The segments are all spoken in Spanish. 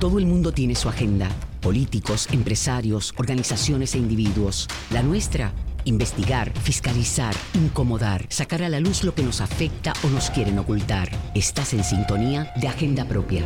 Todo el mundo tiene su agenda. Políticos, empresarios, organizaciones e individuos. La nuestra, investigar, fiscalizar, incomodar, sacar a la luz lo que nos afecta o nos quieren ocultar. Estás en sintonía de Agenda Propia.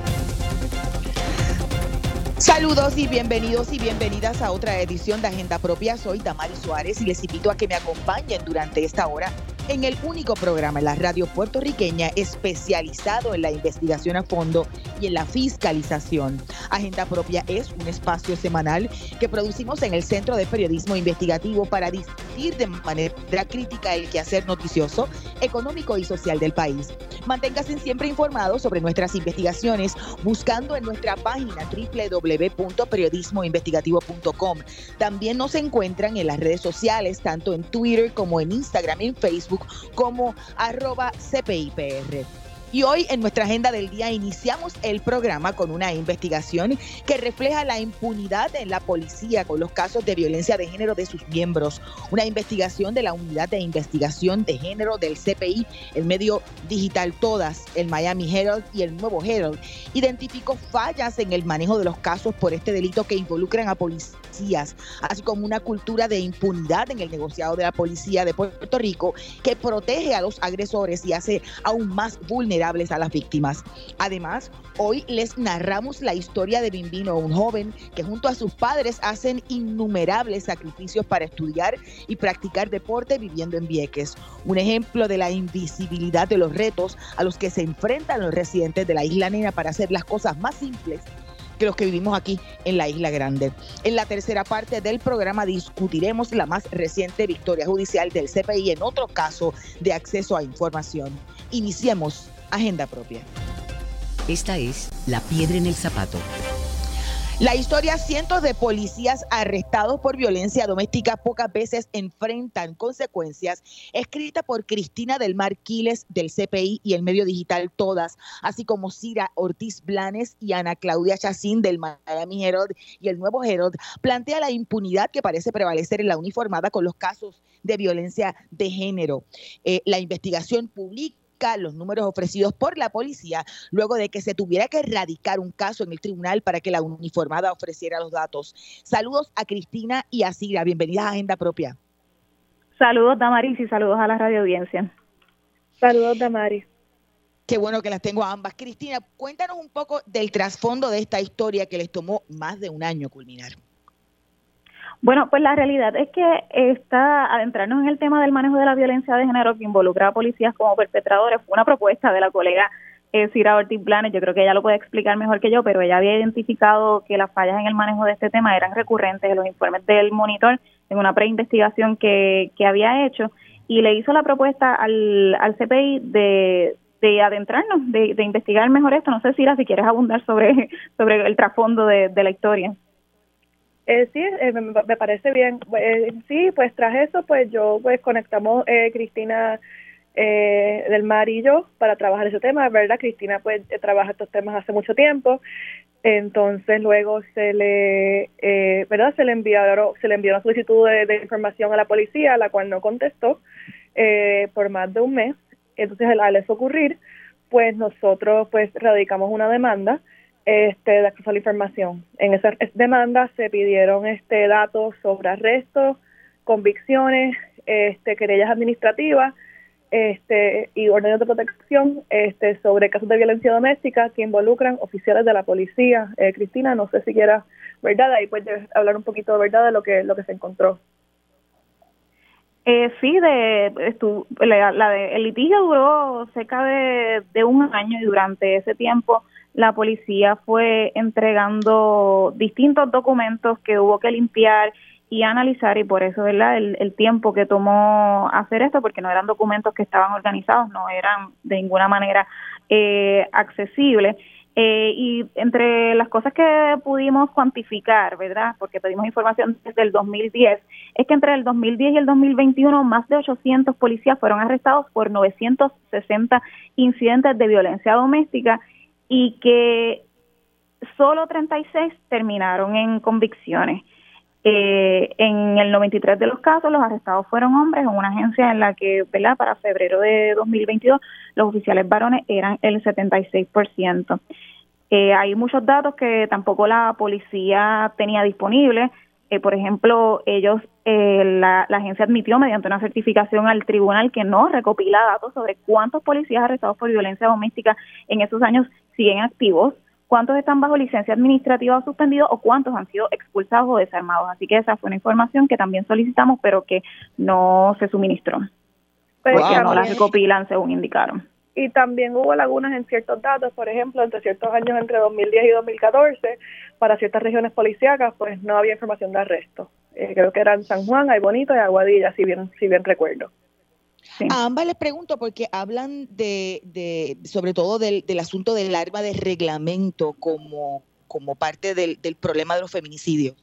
Saludos y bienvenidos y bienvenidas a otra edición de Agenda Propia. Soy Damari Suárez y les invito a que me acompañen durante esta hora en el único programa en la radio puertorriqueña especializado en la investigación a fondo y en la fiscalización. Agenda Propia es un espacio semanal que producimos en el Centro de Periodismo Investigativo para discutir de manera crítica el quehacer noticioso, económico y social del país. Manténgase siempre informado sobre nuestras investigaciones buscando en nuestra página www.periodismoinvestigativo.com. También nos encuentran en las redes sociales, tanto en Twitter como en Instagram y en Facebook como arroba CPIPR. Y hoy en nuestra agenda del día iniciamos el programa con una investigación que refleja la impunidad en la policía con los casos de violencia de género de sus miembros. Una investigación de la Unidad de Investigación de Género del CPI, el medio digital Todas, el Miami Herald y el Nuevo Herald. Identificó fallas en el manejo de los casos por este delito que involucran a policías, así como una cultura de impunidad en el negociado de la policía de Puerto Rico que protege a los agresores y hace aún más vulnerable a las víctimas. Además, hoy les narramos la historia de Bimbino, un joven que junto a sus padres hacen innumerables sacrificios para estudiar y practicar deporte viviendo en Vieques. Un ejemplo de la invisibilidad de los retos a los que se enfrentan los residentes de la Isla Nena para hacer las cosas más simples que los que vivimos aquí en la Isla Grande. En la tercera parte del programa discutiremos la más reciente victoria judicial del CPI en otro caso de acceso a información. Iniciemos agenda propia. Esta es La Piedra en el Zapato. La historia, cientos de policías arrestados por violencia doméstica pocas veces enfrentan consecuencias, escrita por Cristina del Mar Quiles del CPI y el medio digital Todas, así como Cira Ortiz Blanes y Ana Claudia Chacín del Miami Herald y el Nuevo Herald, plantea la impunidad que parece prevalecer en la uniformada con los casos de violencia de género. Eh, la investigación los números ofrecidos por la policía luego de que se tuviera que erradicar un caso en el tribunal para que la uniformada ofreciera los datos. Saludos a Cristina y a Cira. Bienvenidas a Agenda Propia. Saludos, Damaris, y saludos a la radio audiencia. Saludos, Damaris. Qué bueno que las tengo a ambas. Cristina, cuéntanos un poco del trasfondo de esta historia que les tomó más de un año culminar. Bueno, pues la realidad es que está adentrarnos en el tema del manejo de la violencia de género que involucra a policías como perpetradores fue una propuesta de la colega eh, Cira Ortiz Blanes, yo creo que ella lo puede explicar mejor que yo, pero ella había identificado que las fallas en el manejo de este tema eran recurrentes en los informes del monitor en una preinvestigación que, que había hecho y le hizo la propuesta al, al CPI de, de adentrarnos, de, de investigar mejor esto. No sé, Cira, si quieres abundar sobre, sobre el trasfondo de la historia. Eh, sí, eh, me, parece bien. Eh, sí, pues tras eso, pues yo, pues conectamos eh, Cristina eh, del Mar y yo para trabajar ese tema, ¿verdad? Cristina, pues trabaja estos temas hace mucho tiempo. Entonces luego se le, ¿verdad? Se le enviaron, se le envió una solicitud de, información a la policía, la cual no contestó por más de un mes. Entonces al eso ocurrir, pues nosotros pues radicamos una demanda este, de acceso a la información. En esa demanda se pidieron este, datos sobre arrestos, convicciones, este, querellas administrativas este, y órdenes de protección este, sobre casos de violencia doméstica que involucran oficiales de la policía. Eh, Cristina, no sé si quieras, ¿verdad? Ahí puedes hablar un poquito, ¿verdad?, de lo que, lo que se encontró. Eh, sí, de, la, de, el litigio duró cerca de, de un año y durante ese tiempo la policía fue entregando distintos documentos que hubo que limpiar y analizar y por eso verdad el, tiempo que tomó hacer esto porque no eran documentos que estaban organizados no eran de ninguna manera eh, accesibles eh, y entre las cosas que pudimos cuantificar, ¿verdad? Porque pedimos información desde el 2010, es que entre el 2010 y el 2021 más de 800 policías fueron arrestados por 960 incidentes de violencia doméstica y que solo 36 terminaron en convicciones. Eh, en el 93 de los casos, los arrestados fueron hombres en una agencia en la que, ¿verdad? Para febrero de 2022, los oficiales varones eran el 76%. Eh, hay muchos datos que tampoco la policía tenía disponibles. Eh, por ejemplo, ellos, eh, la, la, agencia admitió mediante una certificación al tribunal que no recopila datos sobre cuántos policías arrestados por violencia doméstica en esos años siguen activos, cuántos están bajo licencia administrativa o suspendidos o cuántos han sido expulsados o desarmados. Así que esa fue una información que también solicitamos, pero que no se suministró. Porque no la recopilan según indicaron y también hubo lagunas en ciertos datos, por ejemplo, entre ciertos años entre 2010 y 2014, para ciertas regiones policíacas, pues no había información de arresto. Eh, creo que eran San Juan, Bonito y Aguadilla, si bien, si bien recuerdo. A ambas les pregunto porque hablan de, de sobre todo del, del, asunto del arma de reglamento como, como parte del, del problema de los feminicidios.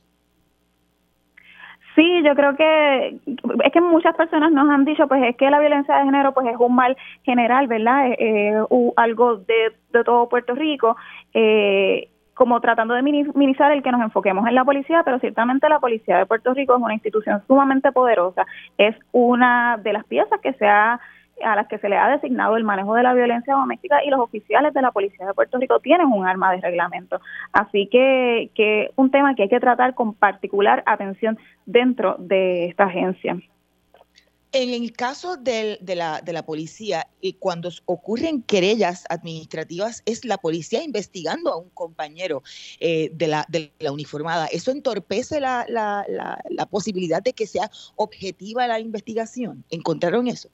Sí, yo creo que es que muchas personas nos han dicho, pues es que la violencia de género pues es un mal general, ¿verdad? Eh, algo de, de, todo Puerto Rico, eh, como tratando de minimizar el que nos enfoquemos en la policía, pero ciertamente la policía de Puerto Rico es una institución sumamente poderosa, es una de las piezas que se ha a las que se le ha designado el manejo de la violencia doméstica y los oficiales de la Policía de Puerto Rico tienen un arma de reglamento. Así que, que un tema que hay que tratar con particular atención dentro de esta agencia. En el caso de, la, de la policía, y cuando ocurren querellas administrativas, es la policía investigando a un compañero eh, de, la, uniformada. ¿Eso entorpece la, la, la posibilidad de que sea objetiva la investigación? ¿Encontraron eso?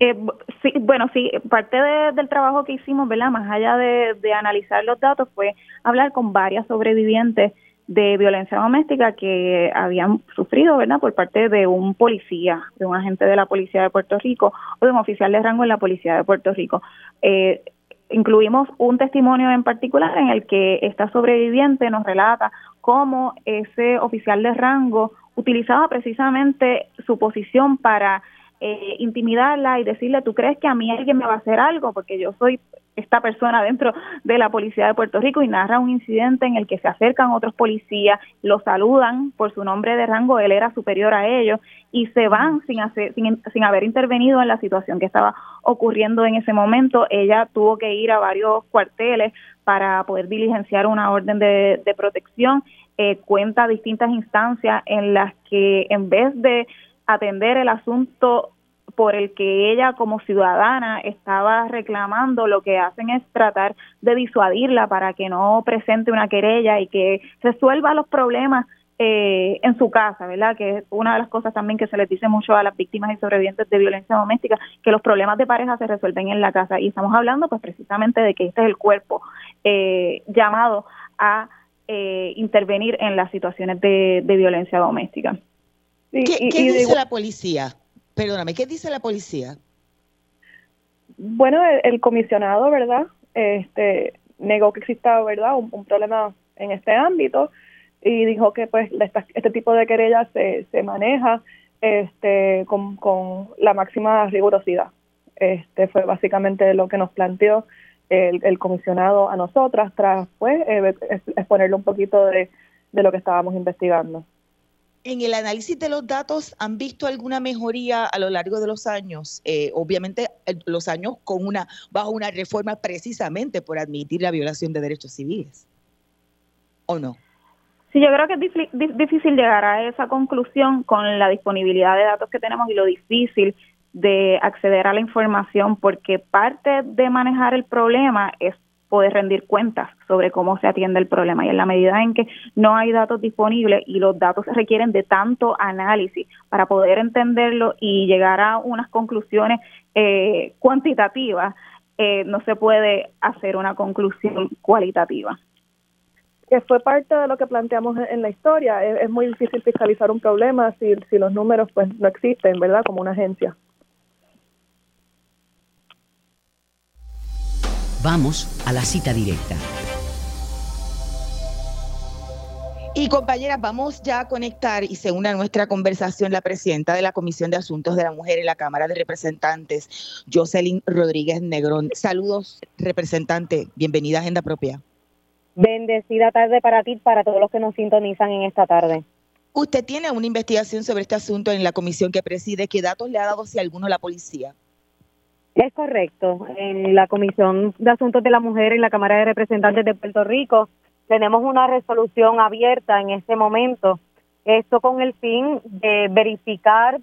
Eh, sí, bueno, sí, parte del trabajo que hicimos, ¿verdad? Más allá de, analizar los datos, fue hablar con varias sobrevivientes de violencia doméstica que habían sufrido, ¿verdad? Por parte de un policía, de un agente de la Policía de Puerto Rico o de un oficial de rango en la Policía de Puerto Rico. Eh, incluimos un testimonio en particular en el que esta sobreviviente nos relata cómo ese oficial de rango utilizaba precisamente su posición para eh, intimidarla y decirle, ¿tú crees que a mí alguien me va a hacer algo? Porque yo soy esta persona dentro de la policía de Puerto Rico y narra un incidente en el que se acercan otros policías, lo saludan por su nombre de rango, él era superior a ellos y se van sin, hacer, sin, sin haber intervenido en la situación que estaba ocurriendo en ese momento. Ella tuvo que ir a varios cuarteles para poder diligenciar una orden de, de protección. Eh, cuenta distintas instancias en las que en vez de atender el asunto por el que ella como ciudadana estaba reclamando, lo que hacen es tratar de disuadirla para que no presente una querella y que resuelva los problemas eh, en su casa, ¿verdad? Que es una de las cosas también que se les dice mucho a las víctimas y sobrevivientes de violencia doméstica, que los problemas de pareja se resuelven en la casa. Y estamos hablando pues precisamente de que este es el cuerpo eh, llamado a eh, intervenir en las situaciones de violencia doméstica. ¿Qué, dice la policía? Perdóname, ¿qué dice la policía? Bueno, el, comisionado, ¿verdad? Este negó que exista, ¿verdad? Un, problema en este ámbito y dijo que pues este tipo de querellas se, se maneja este con, con la máxima rigurosidad. Este fue básicamente lo que nos planteó el, el comisionado a nosotras tras pues eh, exponerle un poquito de, de lo que estábamos investigando en el análisis de los datos, ¿han visto alguna mejoría a lo largo de los años? Eh, obviamente, los años con una bajo una reforma precisamente por admitir la violación de derechos civiles. ¿O no? Sí, yo creo que es difícil llegar a esa conclusión con la disponibilidad de datos que tenemos y lo difícil de acceder a la información, porque parte de manejar el problema es poder rendir cuentas sobre cómo se atiende el problema. Y en la medida en que no hay datos disponibles y los datos requieren de tanto análisis para poder entenderlo y llegar a unas conclusiones eh, cuantitativas, eh, no se puede hacer una conclusión cualitativa. Que fue parte de lo que planteamos en la historia. Es, es muy difícil fiscalizar un problema si, si los números pues no existen, ¿verdad? Como una agencia. Vamos a la cita directa. Y compañeras, vamos ya a conectar y se une a nuestra conversación la presidenta de la Comisión de Asuntos de la Mujer en la Cámara de Representantes, Jocelyn Rodríguez Negrón. Saludos, representante. Bienvenida a Agenda Propia. Bendecida tarde para ti, para todos los que nos sintonizan en esta tarde. Usted tiene una investigación sobre este asunto en la comisión que preside. ¿Qué datos le ha dado, si alguno, la policía? Es correcto. En la Comisión de Asuntos de la Mujer en la Cámara de Representantes de Puerto Rico tenemos una resolución abierta en este momento. Esto con el fin de verificar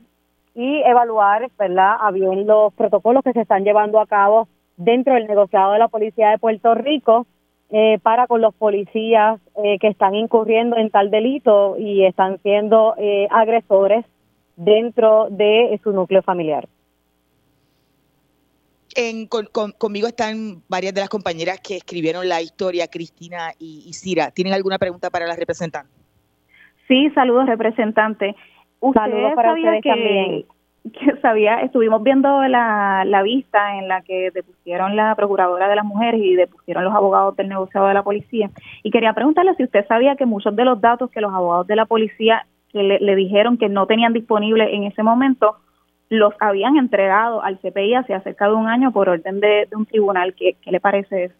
y evaluar, ¿verdad?, a bien los protocolos que se están llevando a cabo dentro del negociado de la Policía de Puerto Rico eh, para con los policías eh, que están incurriendo en tal delito y están siendo eh, agresores dentro de su núcleo familiar. En, conmigo están varias de las compañeras que escribieron la historia, Cristina y, y Cira. ¿Tienen alguna pregunta para la representante? Sí, saludos, representante. Usted saludos para sabía que, también. que sabía, estuvimos viendo la, la vista en la que depusieron la procuradora de las mujeres y depusieron los abogados del negociado de la policía. Y quería preguntarle si usted sabía que muchos de los datos que los abogados de la policía que le, le dijeron que no tenían disponible en ese momento los habían entregado al CPI hace cerca de un año por orden de, un tribunal. ¿Qué, ¿Qué, le parece eso?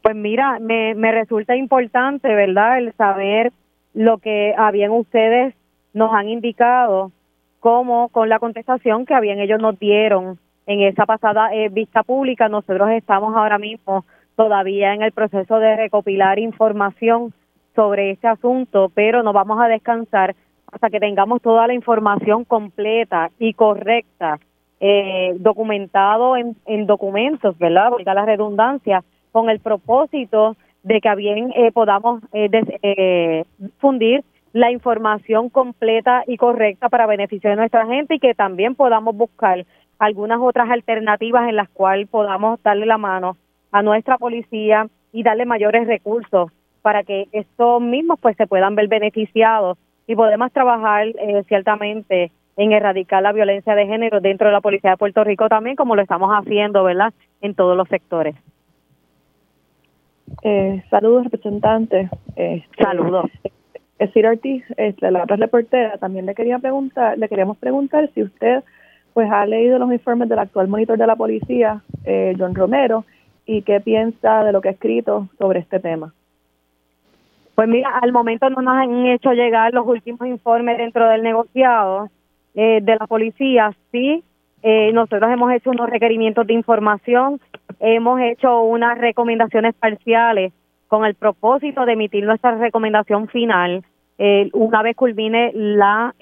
Pues mira, me, me resulta importante, ¿verdad?, el saber lo que habían ustedes nos han indicado, como con la contestación que habían ellos nos dieron en esa pasada eh, vista pública. Nosotros estamos ahora mismo todavía en el proceso de recopilar información sobre este asunto, pero no vamos a descansar hasta que tengamos toda la información completa y correcta, eh, documentado en, documentos, ¿verdad? Porque la redundancia, con el propósito de que bien eh, podamos eh, eh, fundir la información completa y correcta para beneficio de nuestra gente y que también podamos buscar algunas otras alternativas en las cuales podamos darle la mano a nuestra policía y darle mayores recursos para que estos mismos pues se puedan ver beneficiados y podemos trabajar eh, ciertamente en erradicar la violencia de género dentro de la Policía de Puerto Rico también, como lo estamos haciendo, ¿verdad?, en todos los sectores. Eh, saludos, representante. Este, saludos. Ciro Ortiz, este, la otra reportera, también le quería preguntar, le queríamos preguntar si usted pues ha leído los informes del actual monitor de la policía, eh, John Romero, y qué piensa de lo que ha escrito sobre este tema. Pues mira, al momento no nos han hecho llegar los últimos informes dentro del negociado eh, de la policía. Sí, eh, nosotros hemos hecho unos requerimientos de información, hemos hecho unas recomendaciones parciales con el propósito de emitir nuestra recomendación final eh, una vez culmine la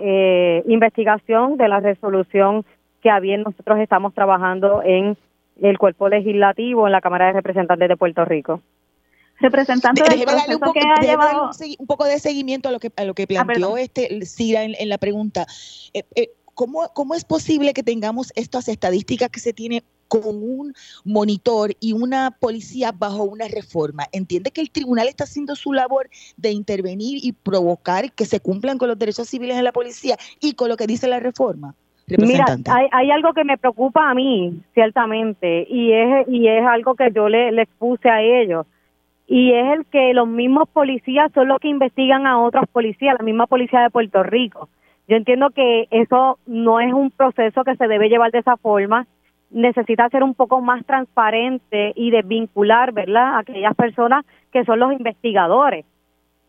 investigación de la resolución que a nosotros estamos trabajando en el cuerpo legislativo en la Cámara de Representantes de Puerto Rico representante del darle un poco, que ha llevado... un, poco de seguimiento a lo que a lo que ah, planteó este Cira en, la pregunta. Eh, eh, ¿cómo, ¿Cómo es posible que tengamos estas estadísticas que se tiene con un monitor y una policía bajo una reforma? ¿Entiende que el tribunal está haciendo su labor de intervenir y provocar que se cumplan con los derechos civiles en la policía y con lo que dice la reforma? Mira, hay, hay, algo que me preocupa a mí, ciertamente, y es, y es algo que yo le, le expuse a ellos y es el que los mismos policías son los que investigan a otros policías, la misma policía de Puerto Rico. Yo entiendo que eso no es un proceso que se debe llevar de esa forma, necesita ser un poco más transparente y desvincular, ¿verdad?, a aquellas personas que son los investigadores.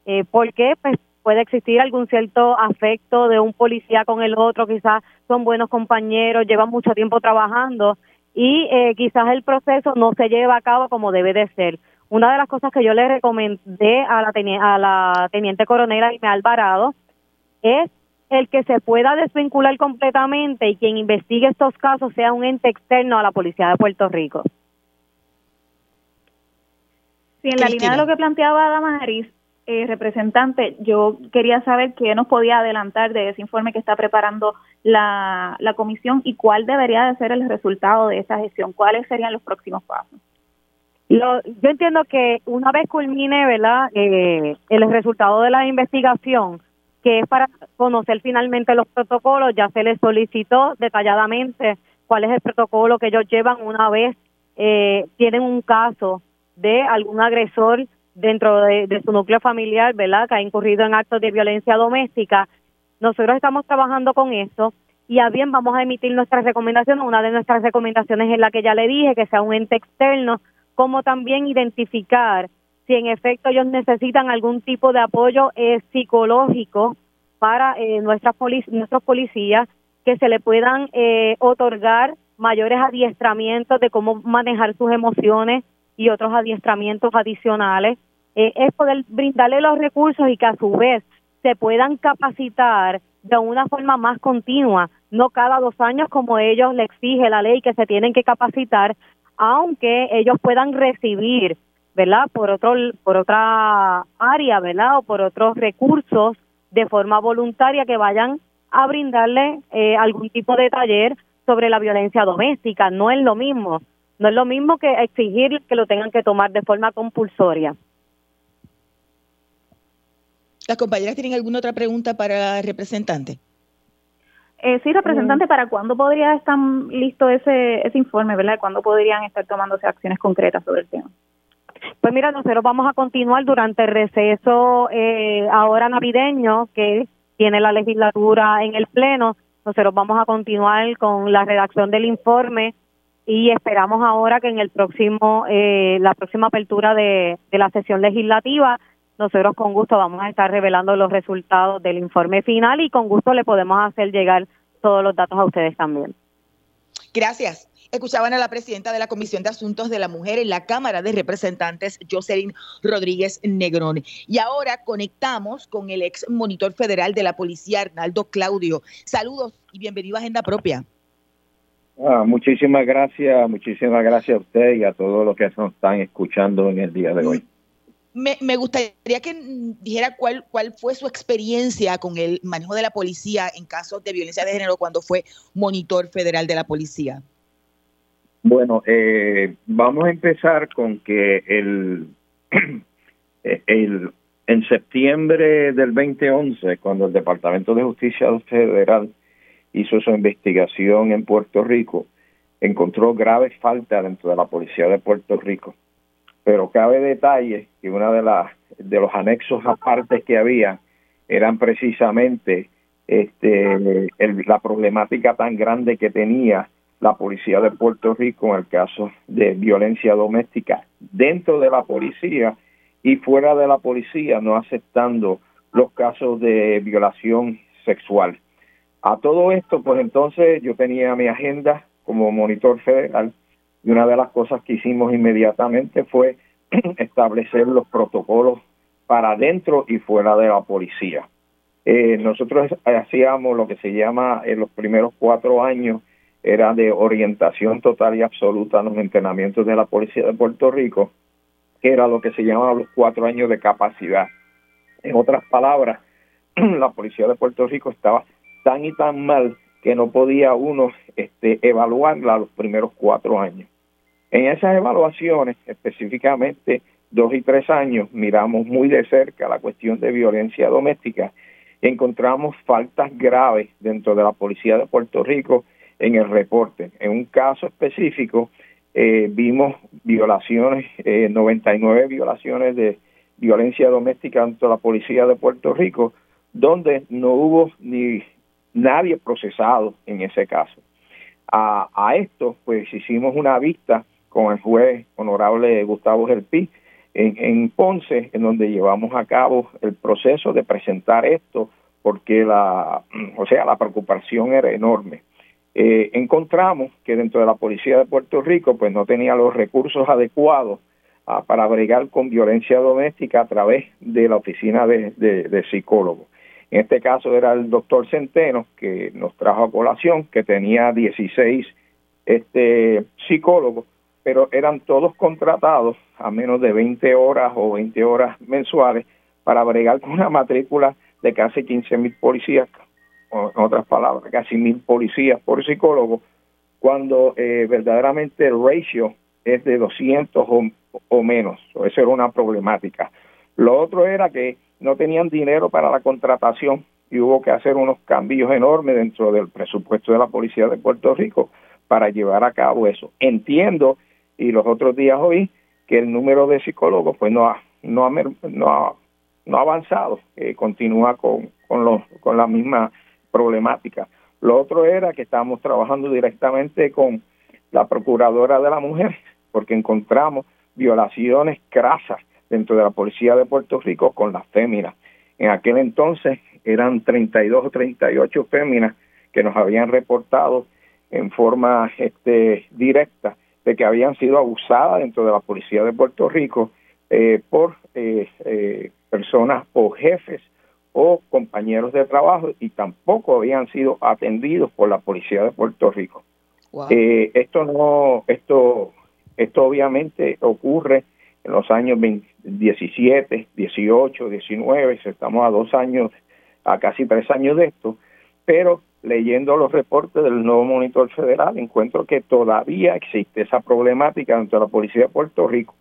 Eh, porque pues puede existir algún cierto afecto de un policía con el otro, quizás son buenos compañeros, llevan mucho tiempo trabajando y eh, quizás el proceso no se lleva a cabo como debe de ser una de las cosas que yo le recomendé a la, a la teniente coronel Aime Alvarado es el que se pueda desvincular completamente y quien investigue estos casos sea un ente externo a la Policía de Puerto Rico. Sí, en la línea de lo que planteaba Damaris, eh, representante, yo quería saber qué nos podía adelantar de ese informe que está preparando la, la comisión y cuál debería de ser el resultado de esa gestión, cuáles serían los próximos pasos yo entiendo que una vez culmine verdad eh, el resultado de la investigación que es para conocer finalmente los protocolos ya se les solicitó detalladamente cuál es el protocolo que ellos llevan una vez eh, tienen un caso de algún agresor dentro de, de, su núcleo familiar verdad que ha incurrido en actos de violencia doméstica. Nosotros estamos trabajando con eso y a bien vamos a emitir nuestras recomendaciones una de nuestras recomendaciones es la que ya le dije que sea un ente externo como también identificar si en efecto ellos necesitan algún tipo de apoyo eh, psicológico para eh, nuestras nuestros policías, que se le puedan eh, otorgar mayores adiestramientos de cómo manejar sus emociones y otros adiestramientos adicionales. Eh, es poder brindarle los recursos y que a su vez se puedan capacitar de una forma más continua, no cada dos años como ellos le exige la ley que se tienen que capacitar, aunque ellos puedan recibir, ¿verdad? Por otro por otra área, ¿verdad? O por otros recursos de forma voluntaria que vayan a brindarle eh, algún tipo de taller sobre la violencia doméstica. No es lo mismo, no es lo mismo que exigir que lo tengan que tomar de forma compulsoria. ¿Las compañeras tienen alguna otra pregunta para representante? Eh, sí, representante, ¿para cuándo podría estar listo ese, ese informe, verdad? ¿Cuándo podrían estar tomándose acciones concretas sobre el tema? Pues mira, nosotros vamos a continuar durante el receso eh, ahora navideño que tiene la legislatura en el Pleno. Nosotros vamos a continuar con la redacción del informe y esperamos ahora que en el próximo, eh, la próxima apertura de, de la sesión legislativa, nosotros con gusto vamos a estar revelando los resultados del informe final y con gusto le podemos hacer llegar todos los datos a ustedes también. Gracias. Escuchaban a la presidenta de la Comisión de Asuntos de la Mujer en la Cámara de Representantes, Jocelyn Rodríguez Negrón. Y ahora conectamos con el ex monitor federal de la policía, Arnaldo Claudio. Saludos y bienvenido a Agenda Propia. Ah, muchísimas gracias, muchísimas gracias a usted y a todos los que nos están escuchando en el día de hoy. Me, me, gustaría que dijera cuál, cuál fue su experiencia con el manejo de la policía en casos de violencia de género cuando fue monitor federal de la policía. Bueno, eh, vamos a empezar con que el, el en septiembre del 2011, cuando el Departamento de Justicia Federal hizo su investigación en Puerto Rico, encontró graves faltas dentro de la policía de Puerto Rico. Pero cabe detalle que una de las de los anexos aparte que había eran precisamente este la problemática tan grande que tenía la policía de Puerto Rico en el caso de violencia doméstica dentro de la policía y fuera de la policía, no aceptando los casos de violación sexual. A todo esto, pues entonces yo tenía mi agenda como monitor federal y una de las cosas que hicimos inmediatamente fue establecer los protocolos para dentro y fuera de la policía. Eh, nosotros hacíamos lo que se llama en los primeros cuatro años era de orientación total y absoluta en los entrenamientos de la Policía de Puerto Rico, que era lo que se llamaba los cuatro años de capacidad. En otras palabras, la Policía de Puerto Rico estaba tan y tan mal que no podía uno este, evaluarla los primeros cuatro años. En esas evaluaciones, específicamente dos y tres años, miramos muy de cerca la cuestión de violencia doméstica encontramos faltas graves dentro de la Policía de Puerto Rico en el reporte. En un caso específico eh, vimos violaciones, eh, 99 violaciones de violencia doméstica ante la policía de Puerto Rico, donde no hubo ni nadie procesado en ese caso. A, a esto, pues hicimos una vista con el juez honorable Gustavo Gerpí en, en Ponce, en donde llevamos a cabo el proceso de presentar esto, porque la, o sea, la preocupación era enorme eh, encontramos que dentro de la policía de Puerto Rico pues no tenía los recursos adecuados ah, para bregar con violencia doméstica a través de la oficina de, de, psicólogos. En este caso era el doctor Centeno que nos trajo a colación, que tenía 16 este, psicólogos, pero eran todos contratados a menos de 20 horas o 20 horas mensuales para bregar con una matrícula de casi 15 mil policías en otras palabras, casi mil policías por psicólogo, cuando eh, verdaderamente el ratio es de 200 o, menos. Eso era una problemática. Lo otro era que no tenían dinero para la contratación y hubo que hacer unos cambios enormes dentro del presupuesto de la Policía de Puerto Rico para llevar a cabo eso. Entiendo, y los otros días oí, que el número de psicólogos pues no ha, no ha, no ha, no ha avanzado, eh, continúa con, con, los, con la misma problemática. Lo otro era que estábamos trabajando directamente con la Procuradora de la Mujer, porque encontramos violaciones crasas dentro de la Policía de Puerto Rico con las féminas. En aquel entonces eran 32 o 38 féminas que nos habían reportado en forma este, directa de que habían sido abusadas dentro de la policía de Puerto Rico eh, por eh, eh, personas o jefes o compañeros de trabajo y tampoco habían sido atendidos por la policía de Puerto Rico. esto no, esto, esto obviamente ocurre en los años 17, 18, 19, estamos a dos años, a casi tres años de esto, pero leyendo los reportes del nuevo monitor federal, encuentro que todavía existe esa problemática dentro de la Policía de Puerto Rico.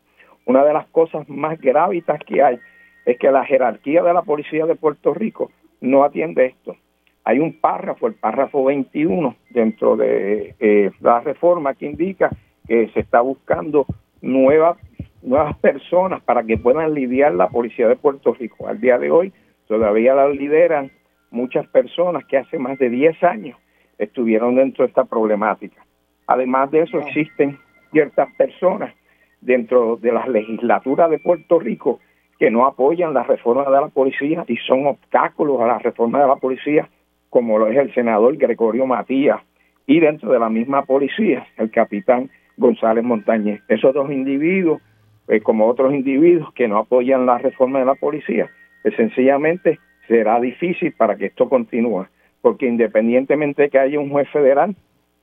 Una de las cosas más gravitas que hay es que la jerarquía de la Policía de Puerto Rico no atiende esto. Hay un párrafo, el párrafo 21, dentro de eh, la reforma que indica que se está buscando nuevas nuevas personas para que puedan lidiar la Policía de Puerto Rico. Al día de hoy todavía la lideran muchas personas que hace más de 10 años estuvieron dentro de esta problemática. Además de eso, existen ciertas personas dentro de la legislatura de Puerto Rico que no apoyan la reforma de la policía y son obstáculos a la reforma de la policía, como lo es el senador Gregorio Matías, y dentro de la misma policía, el capitán González Montañez. Esos dos individuos, eh, como otros individuos que no apoyan la reforma de la policía, pues sencillamente será difícil para que esto continúe, porque independientemente de que haya un juez federal,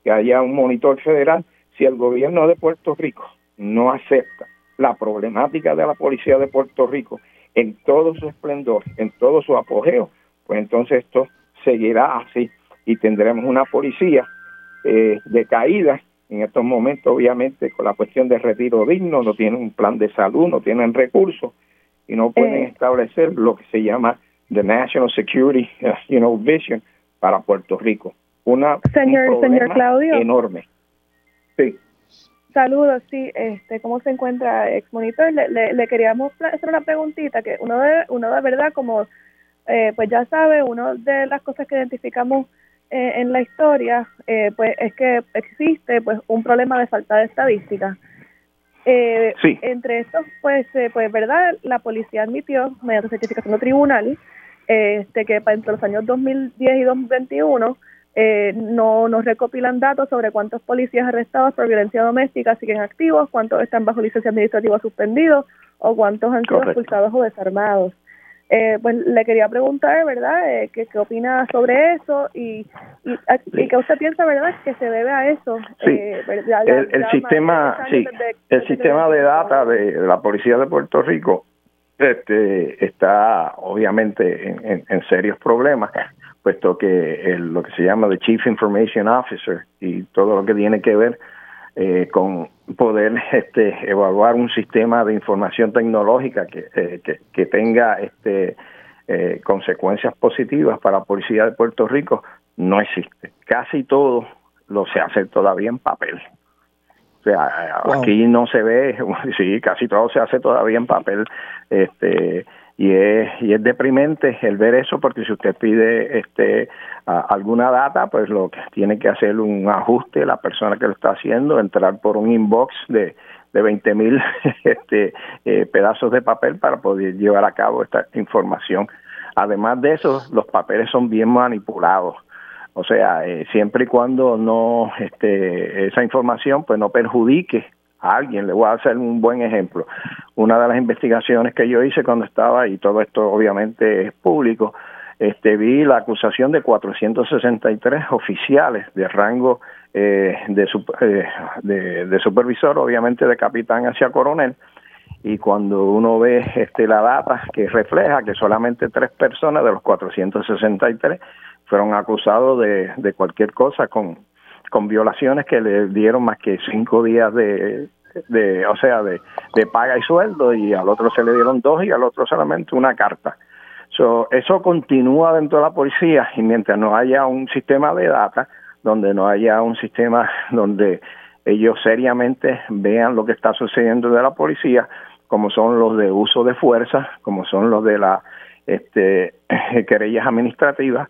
que haya un monitor federal, si el gobierno de Puerto Rico no acepta la problemática de la policía de Puerto Rico en todo su esplendor, en todo su apogeo, pues entonces esto seguirá así y tendremos una policía eh, de caída en estos momentos, obviamente, con la cuestión de retiro digno, no tienen un plan de salud, no tienen recursos y no pueden eh. establecer lo que se llama the National Security, uh, you know, vision para Puerto Rico. Una señor, señor Claudio enorme. Sí. Saludos, sí. Este, ¿cómo se encuentra ex monitor? Le, le, queríamos hacer una preguntita que uno de, uno de verdad como eh, pues ya sabe, una de las cosas que identificamos eh, en la historia, eh, pues es que existe pues un problema de falta de estadística. Eh, Entre estos, pues, eh, pues, verdad, la policía admitió, mediante certificación de tribunal, este, que entre los años 2010 y 2021 eh, no nos recopilan datos sobre cuántos policías arrestados por violencia doméstica siguen activos, cuántos están bajo licencia administrativa suspendidos o cuántos han sido expulsados o desarmados. Eh, pues le quería preguntar, ¿verdad?, eh, ¿qué, opina sobre eso y, y, qué usted piensa, ¿verdad?, que se debe a eso. Sí. Eh, el, sistema, sí, el sistema de data de la Policía de Puerto Rico este, está obviamente en, serios problemas, puesto que el, lo que se llama el Chief Information Officer y todo lo que tiene que ver eh, con poder este, evaluar un sistema de información tecnológica que, eh, tenga este, eh, consecuencias positivas para la policía de Puerto Rico no existe. Casi todo lo se hace todavía en papel. Sea, aquí no se ve, sí, casi todo se hace todavía en papel. Este, y es, y es deprimente el ver eso porque si usted pide este alguna data pues lo que tiene que hacer un ajuste la persona que lo está haciendo entrar por un inbox de de 20 mil este, eh, pedazos de papel para poder llevar a cabo esta información además de eso los papeles son bien manipulados o sea eh, siempre y cuando no este esa información pues no perjudique a alguien. Le voy a hacer un buen ejemplo. Una de las investigaciones que yo hice cuando estaba, y todo esto obviamente es público, este, vi la acusación de 463 oficiales de rango eh, de, eh, de, de, supervisor, obviamente de capitán hacia coronel, y cuando uno ve este, la data que refleja que solamente tres personas de los 463 fueron acusados de, de cualquier cosa con, con violaciones que le dieron más que cinco días de, de o sea, de, de paga y sueldo y al otro se le dieron dos y al otro solamente una carta. So, eso continúa dentro de la policía y mientras no haya un sistema de data, donde no haya un sistema donde ellos seriamente vean lo que está sucediendo de la policía, como son los de uso de fuerza, como son los de la este, querellas administrativas,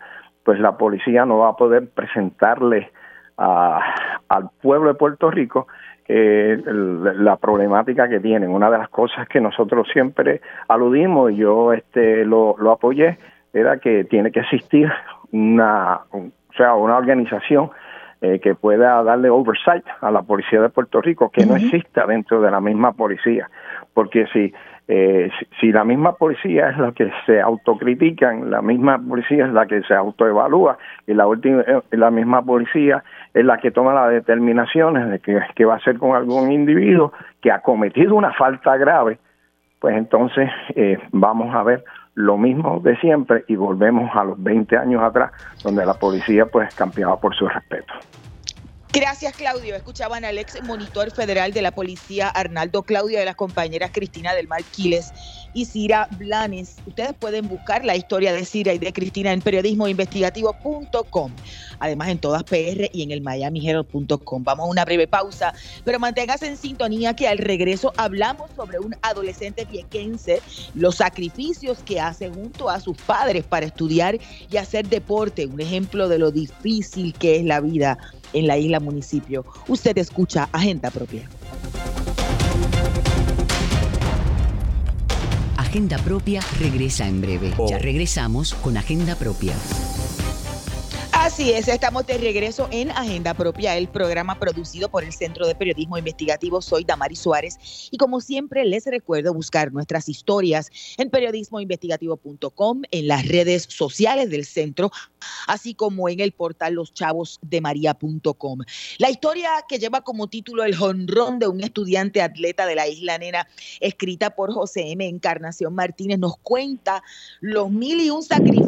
pues la policía no va a poder presentarle al pueblo de Puerto Rico eh, la problemática que tienen. Una de las cosas que nosotros siempre aludimos, y yo este, lo, lo apoyé, era que tiene que existir una, o sea, una organización eh, que pueda darle oversight a la policía de Puerto Rico, que no exista dentro de la misma policía. Porque si, eh, si, la misma policía es la que se autocritican, la misma policía es la que se autoevalúa y la, última, eh, la misma policía es la que toma las determinaciones de qué, qué va a hacer con algún individuo que ha cometido una falta grave, pues entonces eh, vamos a ver lo mismo de siempre y volvemos a los 20 años atrás, donde la policía pues campeaba por su respeto. Gracias, Claudio. Escuchaban al ex monitor federal de la policía, Arnaldo Claudio, de las compañeras Cristina del Mar Quiles y Cira Blanes. Ustedes pueden buscar la historia de Cira y de Cristina en periodismoinvestigativo.com. Además, en todas PR y en el miamiherald.com. Vamos a una breve pausa, pero manténgase en sintonía que al regreso hablamos sobre un adolescente viequense, los sacrificios que hace junto a sus padres para estudiar y hacer deporte. Un ejemplo de lo difícil que es la vida en la isla municipio. Usted escucha Agenda Propia. Agenda Propia regresa en breve. Ya regresamos con Agenda Propia. Así es, estamos de regreso en Agenda Propia, el programa producido por el Centro de Periodismo Investigativo. Soy Damari Suárez y como siempre les recuerdo buscar nuestras historias en periodismoinvestigativo.com, en las redes sociales del centro, así como en el portal loschavosdemaria.com. La historia que lleva como título El jonrón de un estudiante atleta de la Isla Nena, escrita por José M. Encarnación Martínez, nos cuenta los mil y un sacrificios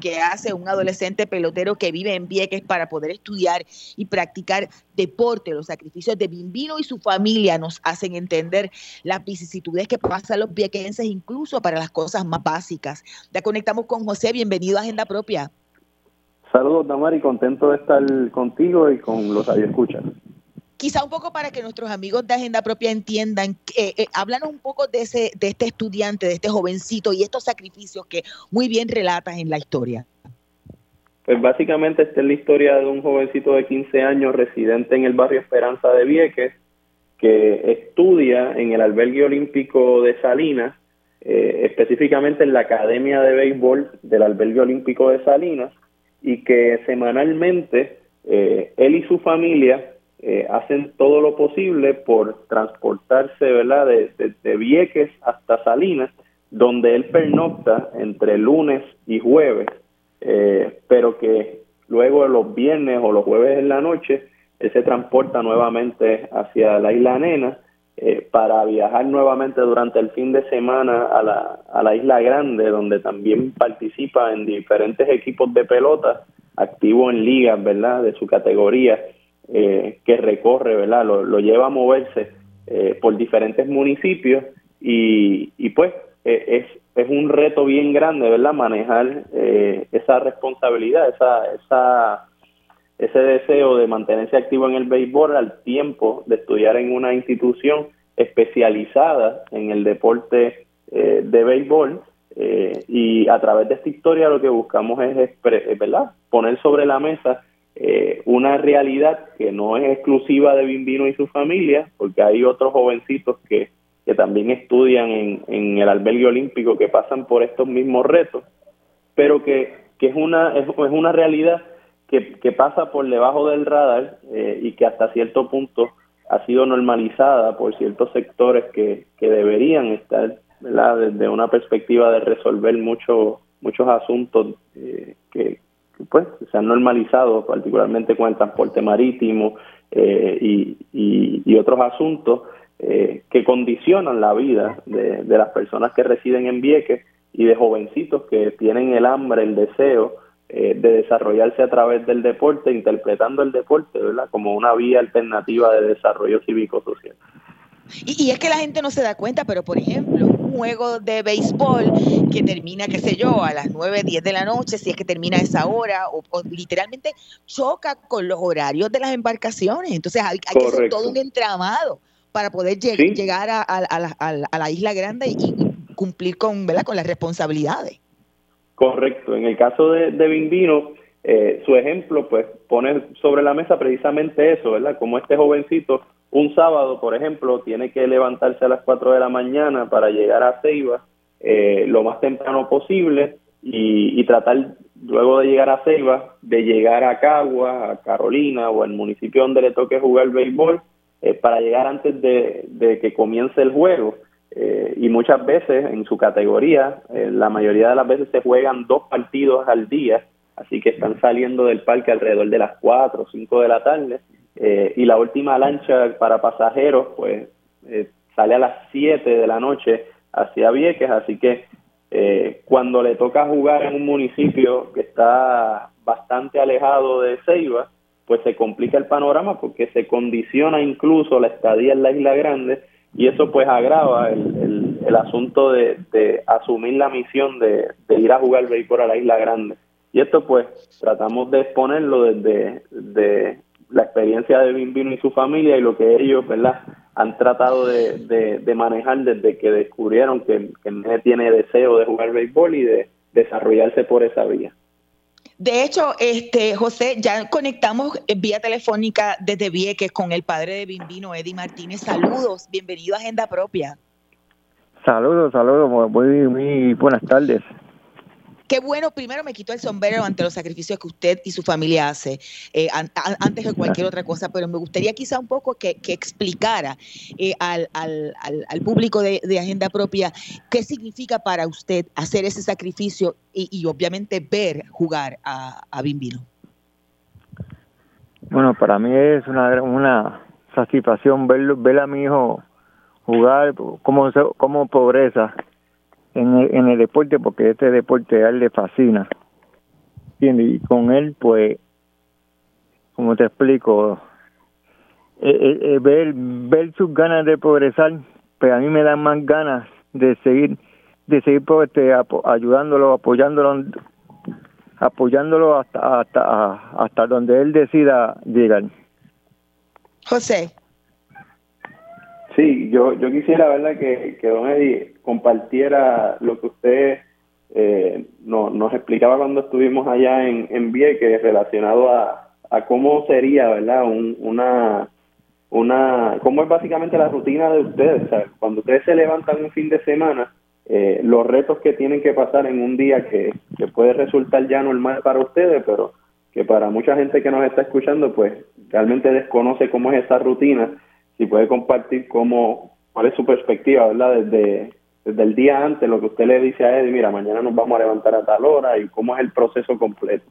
que hace un adolescente pelotero que vive en Vieques para poder estudiar y practicar deporte. Los sacrificios de Bimbino y su familia nos hacen entender las vicisitudes que pasan los viequenses, incluso para las cosas más básicas. Ya conectamos con José, bienvenido a Agenda Propia. Saludos, Damari, contento de estar contigo y con los escuchan. Quizá un poco para que nuestros amigos de Agenda Propia entiendan, eh, eh, háblanos un poco de, ese, de este estudiante, de este jovencito y estos sacrificios que muy bien relatas en la historia. Pues básicamente esta es la historia de un jovencito de 15 años residente en el barrio Esperanza de Vieques que estudia en el albergue olímpico de Salinas, eh, específicamente en la Academia de Béisbol del albergue olímpico de Salinas, y que semanalmente eh, él y su familia eh, hacen todo lo posible por transportarse ¿verdad? De, de Vieques hasta Salinas, donde él pernocta entre lunes y jueves eh, pero que luego los viernes o los jueves en la noche él se transporta nuevamente hacia la isla Nena eh, para viajar nuevamente durante el fin de semana a la, a la isla Grande, donde también participa en diferentes equipos de pelota, activo en ligas, ¿verdad?, de su categoría, eh, que recorre, ¿verdad?, lo, lleva a moverse por diferentes municipios y, y pues es es un reto bien grande, ¿verdad? Manejar eh, esa responsabilidad, esa, esa, ese deseo de mantenerse activo en el béisbol al tiempo de estudiar en una institución especializada en el deporte eh, de béisbol. Eh, y a través de esta historia lo que buscamos es, ¿verdad? Poner sobre la mesa una realidad que no es exclusiva de Bimbino y su familia, porque hay otros jovencitos que que también estudian en, en el albergue olímpico, que pasan por estos mismos retos, pero que, que es, una, es, una realidad que, que, pasa por debajo del radar eh, y que hasta cierto punto ha sido normalizada por ciertos sectores que, que deberían estar desde una perspectiva de resolver muchos muchos asuntos eh, que, pues se han normalizado particularmente con el transporte marítimo eh, y, y, y, otros asuntos eh, que condicionan la vida de, las personas que residen en Vieques y de jovencitos que tienen el hambre, el deseo eh, de desarrollarse a través del deporte, interpretando el deporte ¿verdad? como una vía alternativa de desarrollo cívico-social. Y, es que la gente no se da cuenta, pero por ejemplo, juego de béisbol que termina, qué sé yo, a las 9, 10 de la noche, si es que termina a esa hora, o, literalmente choca con los horarios de las embarcaciones. Entonces hay, hay que hacer todo un entramado para poder llegar a, la, isla grande y, cumplir con, ¿verdad? con las responsabilidades. Correcto. En el caso de, de Bimbino, eh, su ejemplo, pues pone sobre la mesa precisamente eso, ¿verdad? Como este jovencito, un sábado, por ejemplo, tiene que levantarse a las 4 de la mañana para llegar a Ceiba eh, lo más temprano posible y, tratar luego de llegar a Ceiba, de llegar a Cagua, a Carolina o al municipio donde le toque jugar béisbol, eh, para llegar antes de, que comience el juego. Eh, y muchas veces en su categoría, eh, la mayoría de las veces se juegan dos partidos al día, así que están saliendo del parque alrededor de las 4 o 5 de la tarde. Y la última lancha para pasajeros, pues sale a las 7 de la noche hacia Vieques, así que eh, cuando le toca jugar en un municipio que está bastante alejado de Ceiba, pues se complica el panorama porque se condiciona incluso la estadía en la Isla Grande y eso pues agrava el, el, asunto de, asumir la misión de, ir a jugar béisbol a la Isla Grande. Y esto pues tratamos de exponerlo desde de la experiencia de Bimbino y su familia y lo que ellos, ¿verdad? han tratado de, de, manejar desde que descubrieron que, que el tiene deseo de jugar béisbol y de desarrollarse por esa vía. De hecho, este José, ya conectamos vía telefónica desde Vieques con el padre de Bimbino, Eddie Martínez. Saludos, bienvenido a Agenda Propia. Saludos, saludos, muy, muy buenas tardes. Qué bueno, primero me quito el sombrero ante los sacrificios que usted y su familia hace, eh, antes de cualquier otra cosa, pero me gustaría quizá un poco que, explicara eh, al, público de, Agenda Propia qué significa para usted hacer ese sacrificio y, obviamente ver jugar a, a Bimbino. Bueno, para mí es una, una satisfacción ver, ver a mi hijo jugar como, como pobreza en el, en el deporte porque este deporte a él le fascina. Y con él, pues, como te explico, eh, eh, eh, ver, ver sus ganas de progresar, pues a mí me dan más ganas de seguir, de seguir pues, este, ayudándolo, apoyándolo, apoyándolo hasta, hasta, hasta donde él decida llegar. José. Sí, yo, yo quisiera, ¿verdad?, que, que don Eddie compartiera lo que usted eh, no, nos explicaba cuando estuvimos allá en, en Vieques relacionado a, a cómo sería, ¿verdad?, una, una, cómo es básicamente la rutina de ustedes. cuando ustedes se levantan un fin de semana, eh, los retos que tienen que pasar en un día que, que puede resultar ya normal para ustedes, pero que para mucha gente que nos está escuchando, pues realmente desconoce cómo es esa rutina si puede compartir cómo, cuál es su perspectiva, ¿verdad? Desde, desde el día antes, lo que usted le dice a él, mira, mañana nos vamos a levantar a tal hora y cómo es el proceso completo.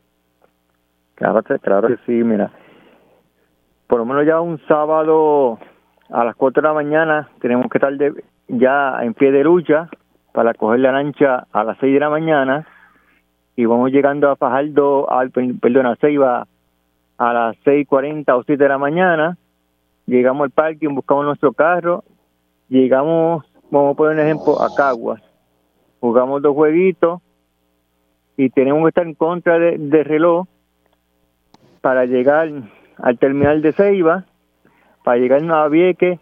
Claro, claro que sí, mira. Por lo menos ya un sábado a las 4 de la mañana tenemos que estar ya en pie de lucha para coger la lancha a las 6 de la mañana y vamos llegando a Fajardo, al, perdón, a Ceiba a las 6.40 o 7 de la mañana llegamos al parque, buscamos nuestro carro, llegamos, vamos a poner un ejemplo, a Caguas, jugamos dos jueguitos y tenemos que estar en contra de, reloj para llegar al terminal de Ceiba, para llegar a Vieques,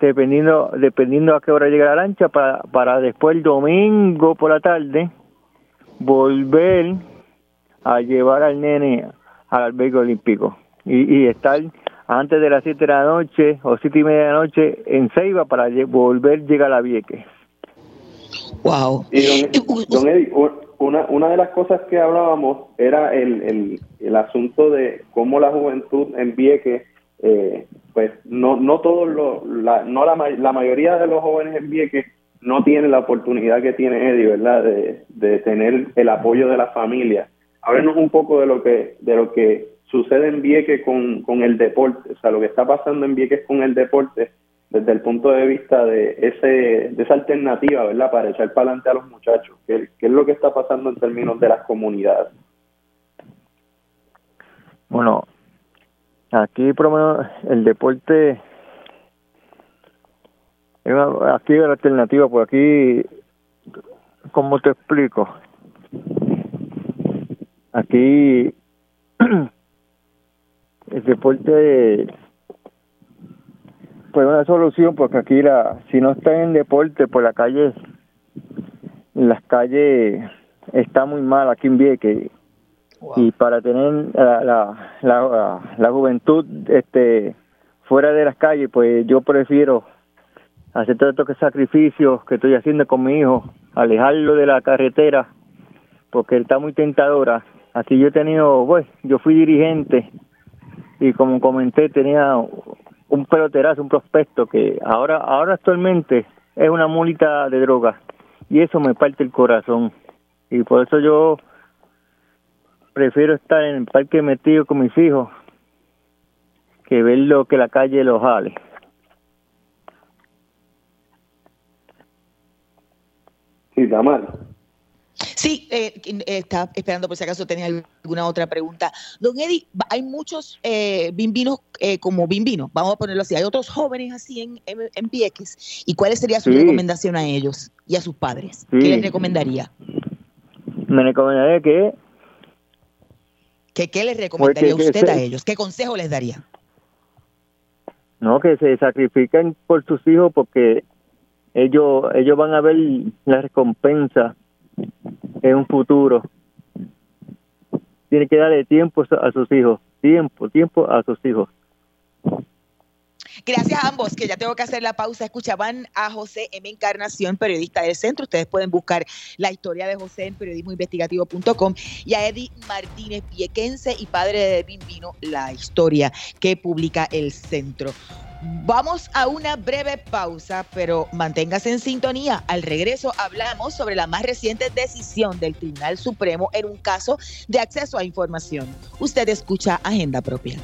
dependiendo dependiendo a qué hora llega la lancha, para, para después el domingo por la tarde volver a llevar al nene al albergue olímpico y estar antes de las 7 de la noche o 7 y media de la noche en Ceiba para volver a llegar a Vieques. Wow. Y don, Eddie, una, una de las cosas que hablábamos era el, el, el asunto de cómo la juventud en Vieques, eh, pues no, no todos los, la, no la, la mayoría de los jóvenes en Vieques no tienen la oportunidad que tiene Eddie, ¿verdad? De, de tener el apoyo de la familia. Háblenos un poco de lo que, de lo que sucede en Vieques con, con el deporte, o sea, lo que está pasando en Vieques con el deporte desde el punto de vista de ese de esa alternativa, ¿verdad? Para echar para adelante a los muchachos, ¿qué, es lo que está pasando en términos de las comunidades? Bueno, aquí por lo menos el deporte aquí la alternativa, por aquí, ¿cómo te explico? Aquí el deporte pues una solución porque aquí la si no está en deporte por la calle las calles está muy mal aquí en Vieques y para tener la, la, la, juventud este fuera de las calles pues yo prefiero hacer todos estos sacrificios que estoy haciendo con mi hijo alejarlo de la carretera porque está muy tentadora. Aquí yo he tenido, bueno, yo fui dirigente y como comenté tenía un peloterazo, un prospecto que ahora, ahora actualmente es una mulita de droga y eso me parte el corazón y por eso yo prefiero estar en el parque metido con mis hijos que ver lo que la calle los jale. Sí, mal. Sí, eh, eh, está esperando por si acaso tenía alguna otra pregunta. Don Eddie, hay muchos eh, bimbinos eh, como bimbinos, vamos a ponerlo así. Hay otros jóvenes así en, en, Vieques. ¿Y cuál sería su recomendación a ellos y a sus padres? ¿Qué les recomendaría? Me recomendaría que... ¿Qué, qué les recomendaría usted a ellos? ¿Qué consejo les daría? No, que se sacrifiquen por sus hijos porque ellos ellos van a ver la recompensa en un futuro. Tiene que darle tiempo a sus hijos, tiempo, tiempo a sus hijos. Gracias a ambos, que ya tengo que hacer la pausa. Escuchaban a José M. Encarnación, periodista del centro. Ustedes pueden buscar la historia de José en periodismoinvestigativo.com y a Eddie Martínez Piequense y padre de Bimbino, la historia que publica el centro. Vamos a una breve pausa, pero manténgase en sintonía. Al regreso hablamos sobre la más reciente decisión del Tribunal Supremo en un caso de acceso a información. Usted escucha Agenda Propia.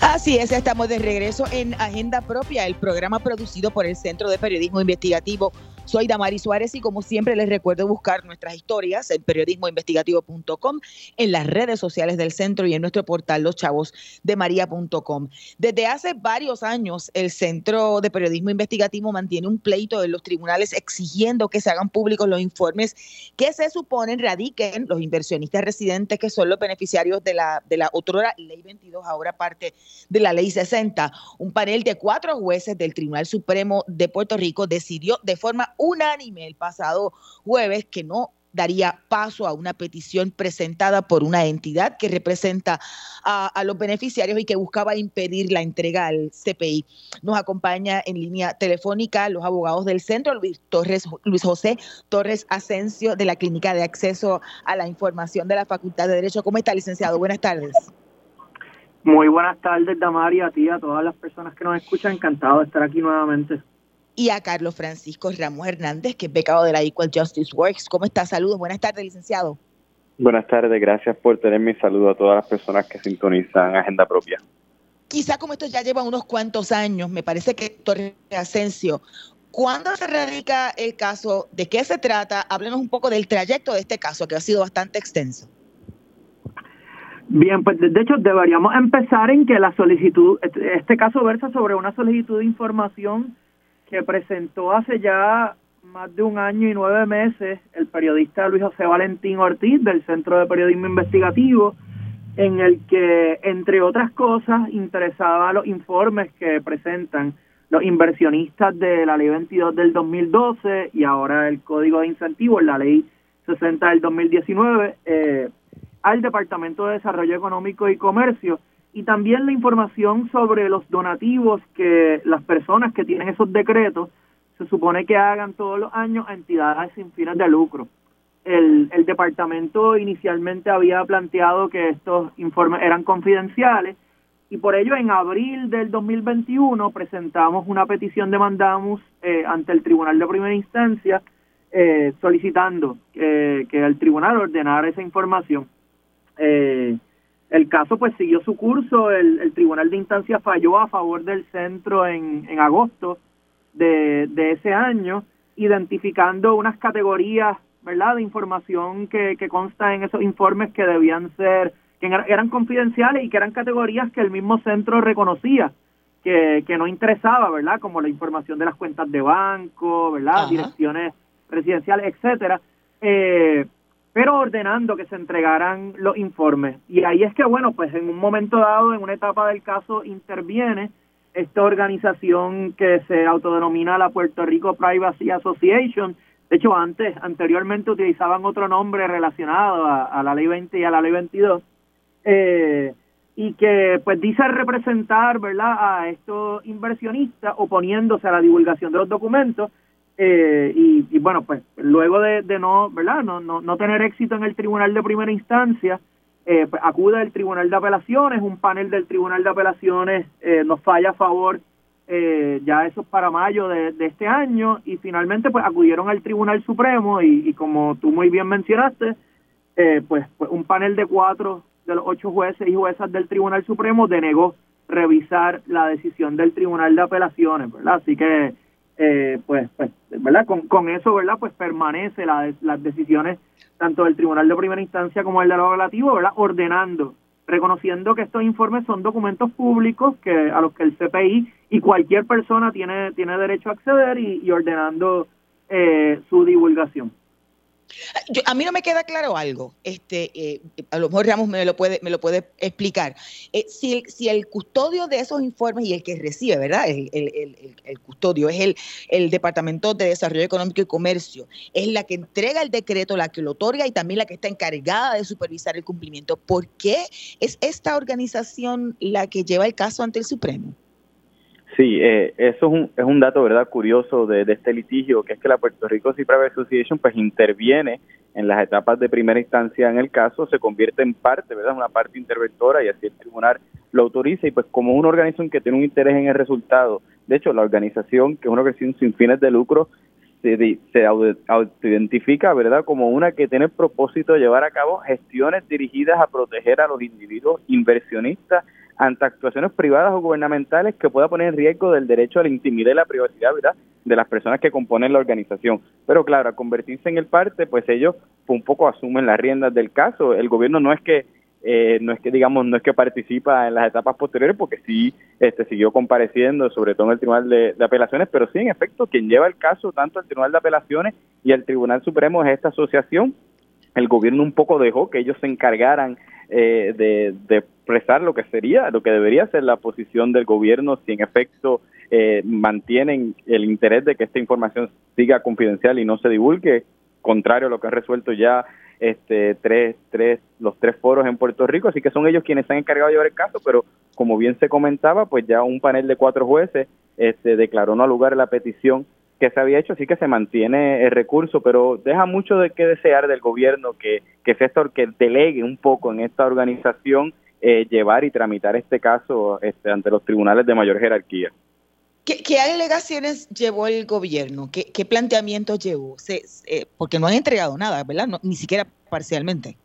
Así es, estamos de regreso en Agenda Propia, el programa producido por el Centro de Periodismo Investigativo soy Damari Suárez y como siempre les recuerdo buscar nuestras historias en periodismoinvestigativo.com, en las redes sociales del centro y en nuestro portal loschavosdemaria.com. Desde hace varios años el Centro de Periodismo Investigativo mantiene un pleito en los tribunales exigiendo que se hagan públicos los informes que se suponen radiquen los inversionistas residentes que son los beneficiarios de la, de la otra ley 22, ahora parte de la ley 60. Un panel de cuatro jueces del Tribunal Supremo de Puerto Rico decidió de forma unánime el pasado jueves que no daría paso a una petición presentada por una entidad que representa a, los beneficiarios y que buscaba impedir la entrega al CPI. Nos acompaña en línea telefónica los abogados del centro, Luis Torres, Luis José Torres Asensio de la Clínica de Acceso a la Información de la Facultad de Derecho. ¿Cómo está, licenciado? Buenas tardes. Muy buenas tardes, Damari, a ti, a todas las personas que nos escuchan. Encantado de estar aquí nuevamente y a Carlos Francisco Ramos Hernández, que es becado de la Equal Justice Works. ¿Cómo está? Saludos. Buenas tardes, licenciado. Buenas tardes, gracias por tenerme y saludo a todas las personas que sintonizan Agenda Propia. Quizá como esto ya lleva unos cuantos años, me parece que Torre Asensio, ¿cuándo se radica el caso? ¿De qué se trata? Háblenos un poco del trayecto de este caso, que ha sido bastante extenso. Bien, pues de hecho deberíamos empezar en que la solicitud, este caso versa sobre una solicitud de información que presentó hace ya más de un año y nueve meses el periodista Luis José Valentín Ortiz del Centro de Periodismo Investigativo, en el que, entre otras cosas, interesaba los informes que presentan los inversionistas de la Ley 22 del 2012 y ahora el Código de Incentivos, la Ley 60 del 2019, eh, al Departamento de Desarrollo Económico y Comercio y también la información sobre los donativos que las personas que tienen esos decretos se supone que hagan todos los años a entidades sin fines de lucro. El, el departamento inicialmente había planteado que estos informes eran confidenciales y por ello en abril del 2021 presentamos una petición de mandamus eh, ante el Tribunal de Primera Instancia eh, solicitando que el tribunal ordenara esa información. Eh, el caso pues siguió su curso, el, Tribunal de Instancia falló a favor del centro en, en agosto de, de ese año, identificando unas categorías, ¿verdad?, de información que, que consta en esos informes que debían ser, que eran confidenciales y que eran categorías que el mismo centro reconocía que, que no interesaba, ¿verdad?, como la información de las cuentas de banco, ¿verdad?, direcciones residenciales, etcétera. Eh, pero ordenando que se entregaran los informes. Y ahí es que, bueno, pues en un momento dado, en una etapa del caso, interviene esta organización que se autodenomina la Puerto Rico Privacy Association. De hecho, antes, anteriormente utilizaban otro nombre relacionado a, la ley 20 y a la ley 22. Eh, y que pues dice representar verdad a estos inversionistas oponiéndose a la divulgación de los documentos eh, y, bueno pues luego de, no verdad no, no, no tener éxito en el tribunal de primera instancia eh, pues, acude el tribunal de apelaciones. Un panel del tribunal de apelaciones eh, nos falla a favor eh, ya eso es para mayo de, este año. Y finalmente pues acudieron al tribunal supremo y, como tú muy bien mencionaste pues, pues un panel de cuatro de los ocho jueces y juezas del Tribunal Supremo denegó revisar la decisión del Tribunal de Apelaciones, ¿verdad? Así que, eh, pues, pues, ¿verdad? Con, con eso, ¿verdad? Pues permanece la, las decisiones tanto del Tribunal de Primera Instancia como el de lo relativo, ¿verdad? Ordenando, reconociendo que estos informes son documentos públicos que a los que el CPI y cualquier persona tiene, tiene derecho a acceder y, y ordenando eh, su divulgación a mí no me queda claro algo. Este, eh, a lo mejor Ramos me lo puede, me lo puede explicar. Eh, si, el, si el custodio de esos informes y el que recibe, ¿verdad? El, el, custodio es el, el Departamento de Desarrollo Económico y Comercio, es la que entrega el decreto, la que lo otorga y también la que está encargada de supervisar el cumplimiento. ¿Por qué es esta organización la que lleva el caso ante el Supremo? Sí, eh, eso es un, es un dato verdad curioso de, este litigio, que es que la Puerto Rico Private Association pues interviene en las etapas de primera instancia en el caso, se convierte en parte, ¿verdad? Una parte interventora y así el tribunal lo autoriza y pues como una organización que tiene un interés en el resultado, de hecho la organización, que es una organización sin fines de lucro, se, se identifica, ¿verdad?, como una que tiene el propósito de llevar a cabo gestiones dirigidas a proteger a los individuos inversionistas ante actuaciones privadas o gubernamentales que pueda poner en riesgo del derecho a la intimidad y la privacidad ¿verdad? de las personas que componen la organización. Pero claro, al convertirse en el parte, pues ellos un poco asumen las riendas del caso. El gobierno no es que eh, no es que digamos no es que participa en las etapas posteriores porque sí este siguió compareciendo sobre todo en el tribunal de, apelaciones pero sí en efecto quien lleva el caso tanto al tribunal de apelaciones y al tribunal supremo es esta asociación el gobierno un poco dejó que ellos se encargaran eh, de, expresar lo que sería, lo que debería ser la posición del gobierno si en efecto eh, mantienen el interés de que esta información siga confidencial y no se divulgue, contrario a lo que han resuelto ya este tres, tres, los tres foros en Puerto Rico, así que son ellos quienes se han encargado de llevar el caso, pero como bien se comentaba, pues ya un panel de cuatro jueces este, declaró no lugar la petición que se había hecho, así que se mantiene el recurso, pero deja mucho de qué desear del gobierno que, que que delegue un poco en esta organización eh, llevar y tramitar este caso este, ante los tribunales de mayor jerarquía. ¿Qué, ¿Qué, alegaciones llevó el gobierno? ¿Qué, qué planteamientos llevó? Se, eh, porque no han entregado nada, ¿verdad? ni siquiera parcialmente.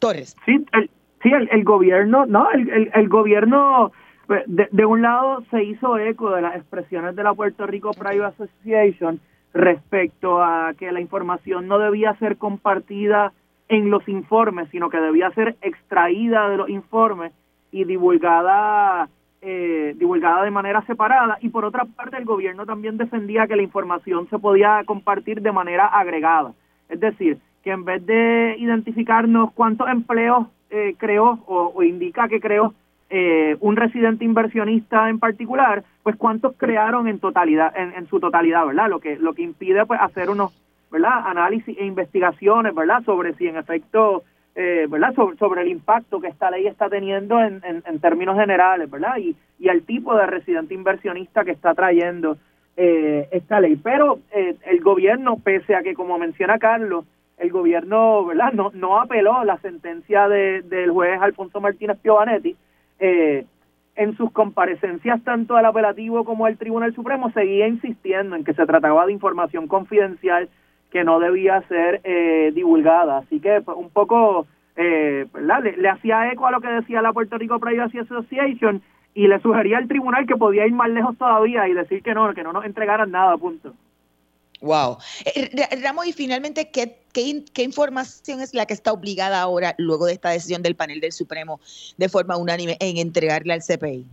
Torres. Sí, el, sí, el, gobierno, no, el, el, el gobierno pues, de, de, un lado se hizo eco de las expresiones de la Puerto Rico Private Association respecto a que la información no debía ser compartida en los informes, sino que debía ser extraída de los informes y divulgada eh, divulgada de manera separada y por otra parte el gobierno también defendía que la información se podía compartir de manera agregada, es decir, que en vez de identificarnos cuántos empleos eh, creó o, indica que creó eh, un residente inversionista en particular, pues cuántos crearon en totalidad, en, su totalidad, ¿verdad? Lo que, lo que impide pues hacer unos, ¿verdad? Análisis e investigaciones, ¿verdad? Sobre si en efecto, eh, ¿verdad? Sobre, el impacto que esta ley está teniendo en, en, términos generales, ¿verdad? Y, y el tipo de residente inversionista que está trayendo eh, esta ley. Pero eh, el gobierno, pese a que, como menciona Carlos, el gobierno, ¿verdad? No, no apeló la sentencia de, del juez Alfonso Martínez Piovanetti, eh, en sus comparecencias tanto al apelativo como al Tribunal Supremo seguía insistiendo en que se trataba de información confidencial que no debía ser eh, divulgada. Así que pues, un poco eh, Le, le, hacía eco a lo que decía la Puerto Rico Privacy Association y le sugería al tribunal que podía ir más lejos todavía y decir que no, que no nos entregaran nada, punto. Wow. Eh, Ramos, y finalmente, ¿qué, ¿qué, información es la que está obligada ahora, luego de esta decisión del panel del Supremo, de forma unánime, en entregarle al CPI?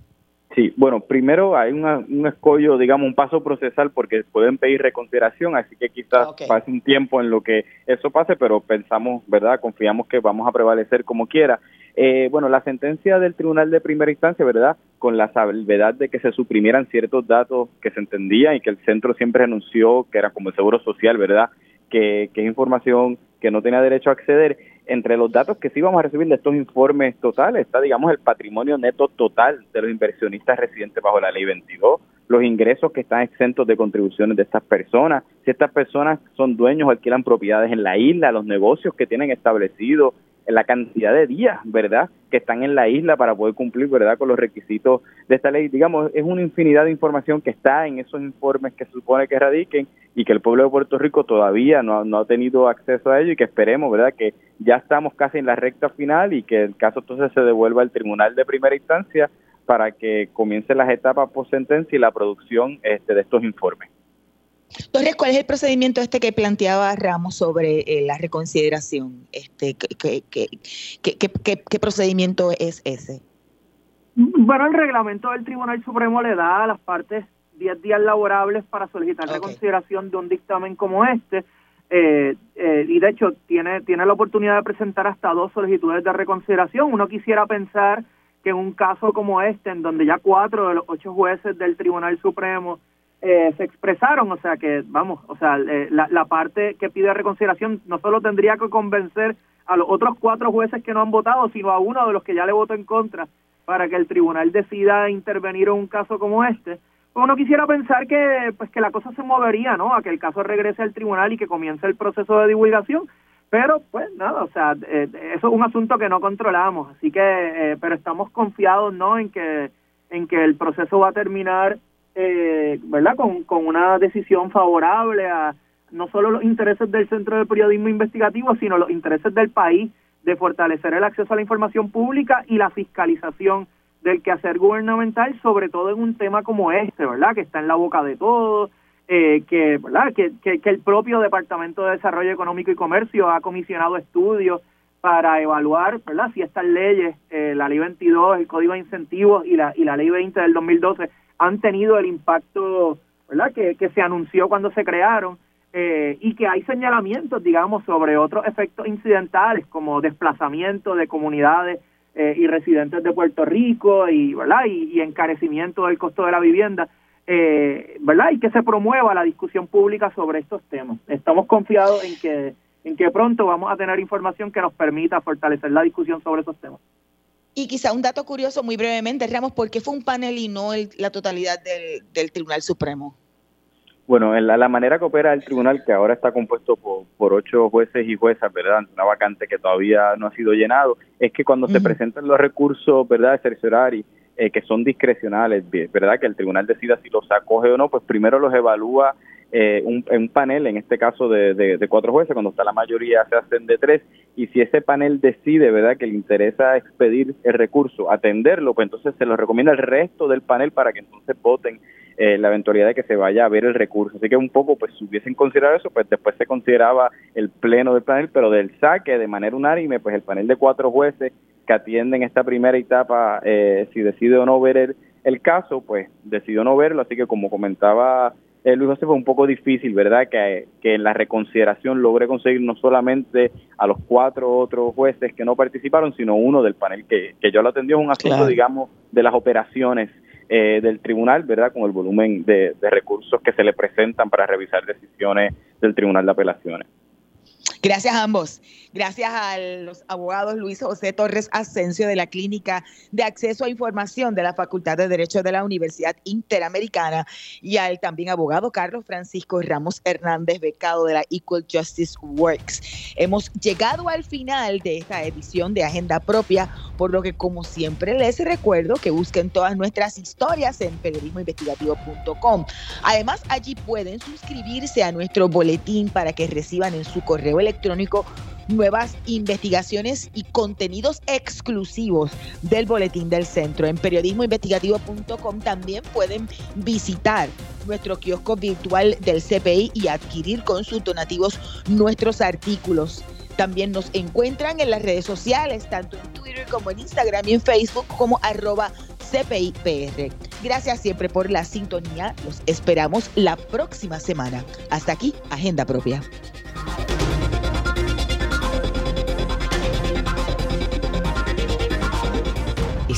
Sí, bueno, primero hay un escollo, digamos, un paso procesal porque pueden pedir reconsideración, así que quizás pase un tiempo en lo que eso pase, pero pensamos, ¿verdad? Confiamos que vamos a prevalecer como quiera. Eh, bueno, la sentencia del Tribunal de Primera Instancia, ¿verdad? Con la salvedad de que se suprimieran ciertos datos que se entendían y que el centro siempre anunció que era como el Seguro Social, ¿verdad? Que, que es información que no tenía derecho a acceder. Entre los datos que sí vamos a recibir de estos informes totales está, digamos, el patrimonio neto total de los inversionistas residentes bajo la ley 22, los ingresos que están exentos de contribuciones de estas personas, si estas personas son dueños o alquilan propiedades en la isla, los negocios que tienen establecidos, la cantidad de días, ¿verdad?, que están en la isla para poder cumplir, ¿verdad?, con los requisitos de esta ley. Digamos, es una infinidad de información que está en esos informes que se supone que radiquen y que el pueblo de Puerto Rico todavía no, no ha tenido acceso a ello y que esperemos, ¿verdad?, que ya estamos casi en la recta final y que el caso entonces se devuelva al tribunal de primera instancia para que comiencen las etapas post sentencia y la producción este, de estos informes. Torres, ¿cuál es el procedimiento este que planteaba Ramos sobre eh, la reconsideración? Este, ¿qué, qué, procedimiento es ese? Bueno, el reglamento del Tribunal Supremo le da a las partes 10 días laborables para solicitar reconsideración de un dictamen como este. Eh, eh, y de hecho tiene, tiene la oportunidad de presentar hasta dos solicitudes de reconsideración. Uno quisiera pensar que en un caso como este, en donde ya cuatro de los ocho jueces del Tribunal Supremo eh, se expresaron, o sea que, vamos, o sea, la, la parte que pide reconsideración no solo tendría que convencer a los otros cuatro jueces que no han votado, sino a uno de los que ya le votó en contra para que el tribunal decida intervenir en un caso como este. Uno quisiera pensar que pues que la cosa se movería, ¿no? A que el caso regrese al tribunal y que comience el proceso de divulgación, pero pues nada, o sea, eh, eso es un asunto que no controlamos, así que pero estamos confiados, ¿no? En que en que el proceso va a terminar eh, ¿verdad? Con, con una decisión favorable a no solo los intereses del Centro de Periodismo Investigativo, sino los intereses del país de fortalecer el acceso a la información pública y la fiscalización del quehacer gubernamental, sobre todo en un tema como este, ¿verdad? Que está en la boca de todos, eh, que, ¿verdad? Que, el propio Departamento de Desarrollo Económico y Comercio ha comisionado estudios para evaluar, ¿verdad? Si estas leyes, eh, la Ley 22, el Código de Incentivos y la, y la Ley 20 del 2012 han tenido el impacto ¿verdad? Que, que se anunció cuando se crearon eh, y que hay señalamientos, digamos, sobre otros efectos incidentales como desplazamiento de comunidades eh, y residentes de Puerto Rico y, ¿verdad? Y, encarecimiento del costo de la vivienda. Eh, ¿verdad? Y que se promueva la discusión pública sobre estos temas. Estamos confiados en que en que pronto vamos a tener información que nos permita fortalecer la discusión sobre esos temas. Y quizá un dato curioso, muy brevemente, Ramos, ¿por qué fue un panel y no la totalidad del, Tribunal Supremo? Bueno, en la, manera que opera el tribunal, que ahora está compuesto por, ocho jueces y juezas, ¿verdad? Una vacante que todavía no ha sido llenado, es que cuando se presentan los recursos, ¿verdad?, cerciorari, eh, que son discrecionales, ¿verdad?, que el tribunal decida si los acoge o no, pues primero los evalúa eh, un, un, panel, en este caso de, de, cuatro jueces, cuando está la mayoría se hacen de tres, y si ese panel decide, ¿verdad?, que le interesa expedir el recurso, atenderlo, pues entonces se lo recomienda al resto del panel para que entonces voten eh, la eventualidad de que se vaya a ver el recurso. Así que un poco, pues si hubiesen considerado eso, pues después se consideraba el pleno del panel, pero del saque de manera unánime, pues el panel de cuatro jueces que atienden esta primera etapa, eh, si decide o no ver el, el caso, pues decidió no verlo, así que como comentaba eh, Luis José fue un poco difícil, ¿verdad? Que, que en la reconsideración logré conseguir no solamente a los cuatro otros jueces que no participaron, sino uno del panel que, que yo lo atendió. Es un asunto, digamos, de las operaciones eh, del tribunal, ¿verdad? Con el volumen de recursos que se le presentan para revisar decisiones del Tribunal de Apelaciones. Gracias a ambos. Gracias a los abogados Luis José Torres Asensio de la Clínica de Acceso a Información de la Facultad de Derecho de la Universidad Interamericana y al también abogado Carlos Francisco Ramos Hernández, becado de la Equal Justice Works. Hemos llegado al final de esta edición de Agenda Propia, por lo que como siempre les recuerdo que busquen todas nuestras historias en periodismoinvestigativo.com. Además, allí pueden suscribirse a nuestro boletín para que reciban en su correo electrónico nuevas investigaciones y contenidos exclusivos del Boletín del Centro. En periodismoinvestigativo.com también pueden visitar nuestro kiosco virtual del CPI y adquirir con sus donativos nuestros artículos. También nos encuentran en las redes sociales, tanto en Twitter como en Instagram y en Facebook como arroba CPIPR. Gracias siempre por la sintonía. Los esperamos la próxima semana. Hasta aquí, Agenda Propia.